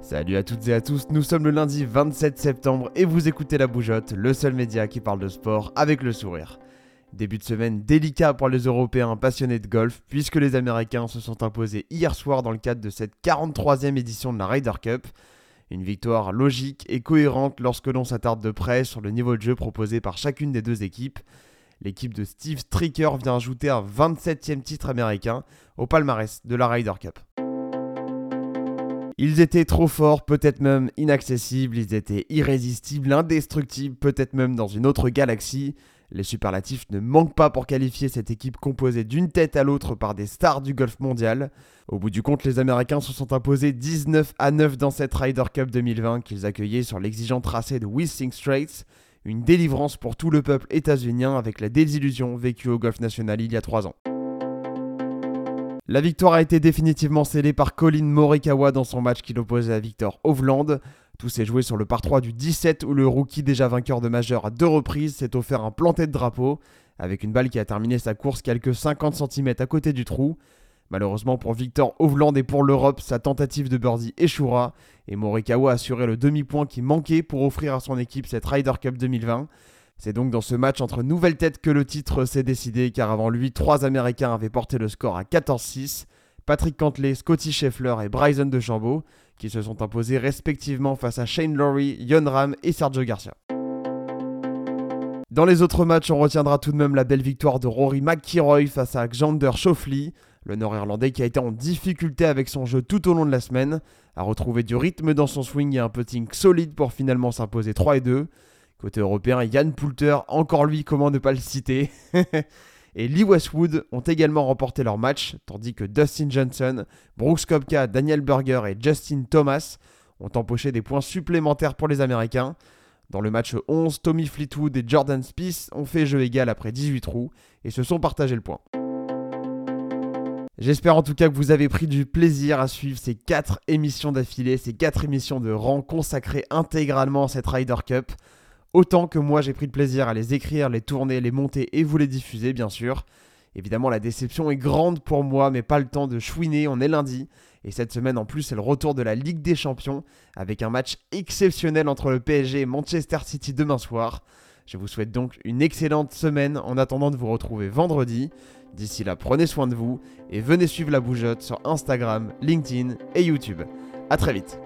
Salut à toutes et à tous, nous sommes le lundi 27 septembre et vous écoutez La Bougeotte, le seul média qui parle de sport avec le sourire. Début de semaine délicat pour les Européens passionnés de golf puisque les Américains se sont imposés hier soir dans le cadre de cette 43e édition de la Ryder Cup. Une victoire logique et cohérente lorsque l'on s'attarde de près sur le niveau de jeu proposé par chacune des deux équipes. L'équipe de Steve Stricker vient ajouter un 27e titre américain au palmarès de la Ryder Cup. Ils étaient trop forts, peut-être même inaccessibles, ils étaient irrésistibles, indestructibles, peut-être même dans une autre galaxie. Les superlatifs ne manquent pas pour qualifier cette équipe composée d'une tête à l'autre par des stars du golf mondial. Au bout du compte, les Américains se sont imposés 19 à 9 dans cette Ryder Cup 2020 qu'ils accueillaient sur l'exigeant tracé de Whistling Straits. Une délivrance pour tout le peuple états-unien avec la désillusion vécue au golf national il y a 3 ans. La victoire a été définitivement scellée par Colin Morikawa dans son match qu'il opposait à Victor Hovland. Tout s'est joué sur le par 3 du 17 où le rookie déjà vainqueur de majeur à deux reprises s'est offert un planté de drapeau avec une balle qui a terminé sa course quelques 50 cm à côté du trou. Malheureusement pour Victor Hovland et pour l'Europe, sa tentative de birdie échouera et Morikawa a assuré le demi-point qui manquait pour offrir à son équipe cette Ryder Cup 2020. C'est donc dans ce match entre nouvelles têtes que le titre s'est décidé, car avant lui, trois Américains avaient porté le score à 14-6. Patrick Cantley, Scotty Scheffler et Bryson DeChambeau, qui se sont imposés respectivement face à Shane Lowry, Yon Ram et Sergio Garcia. Dans les autres matchs, on retiendra tout de même la belle victoire de Rory McIlroy face à Xander Schauffele, le Nord-Irlandais qui a été en difficulté avec son jeu tout au long de la semaine, a retrouvé du rythme dans son swing et un putting solide pour finalement s'imposer 3 et 2. Côté européen, Yann Poulter, encore lui, comment ne pas le citer Et Lee Westwood ont également remporté leur match, tandis que Dustin Johnson, Brooks Kopka, Daniel Berger et Justin Thomas ont empoché des points supplémentaires pour les Américains. Dans le match 11, Tommy Fleetwood et Jordan Spieth ont fait jeu égal après 18 trous et se sont partagés le point. J'espère en tout cas que vous avez pris du plaisir à suivre ces 4 émissions d'affilée, ces 4 émissions de rang consacrées intégralement à cette Ryder Cup. Autant que moi j'ai pris plaisir à les écrire, les tourner, les monter et vous les diffuser bien sûr. Évidemment la déception est grande pour moi mais pas le temps de chouiner, on est lundi. Et cette semaine en plus c'est le retour de la Ligue des Champions avec un match exceptionnel entre le PSG et Manchester City demain soir. Je vous souhaite donc une excellente semaine en attendant de vous retrouver vendredi. D'ici là prenez soin de vous et venez suivre la bougeotte sur Instagram, LinkedIn et YouTube. A très vite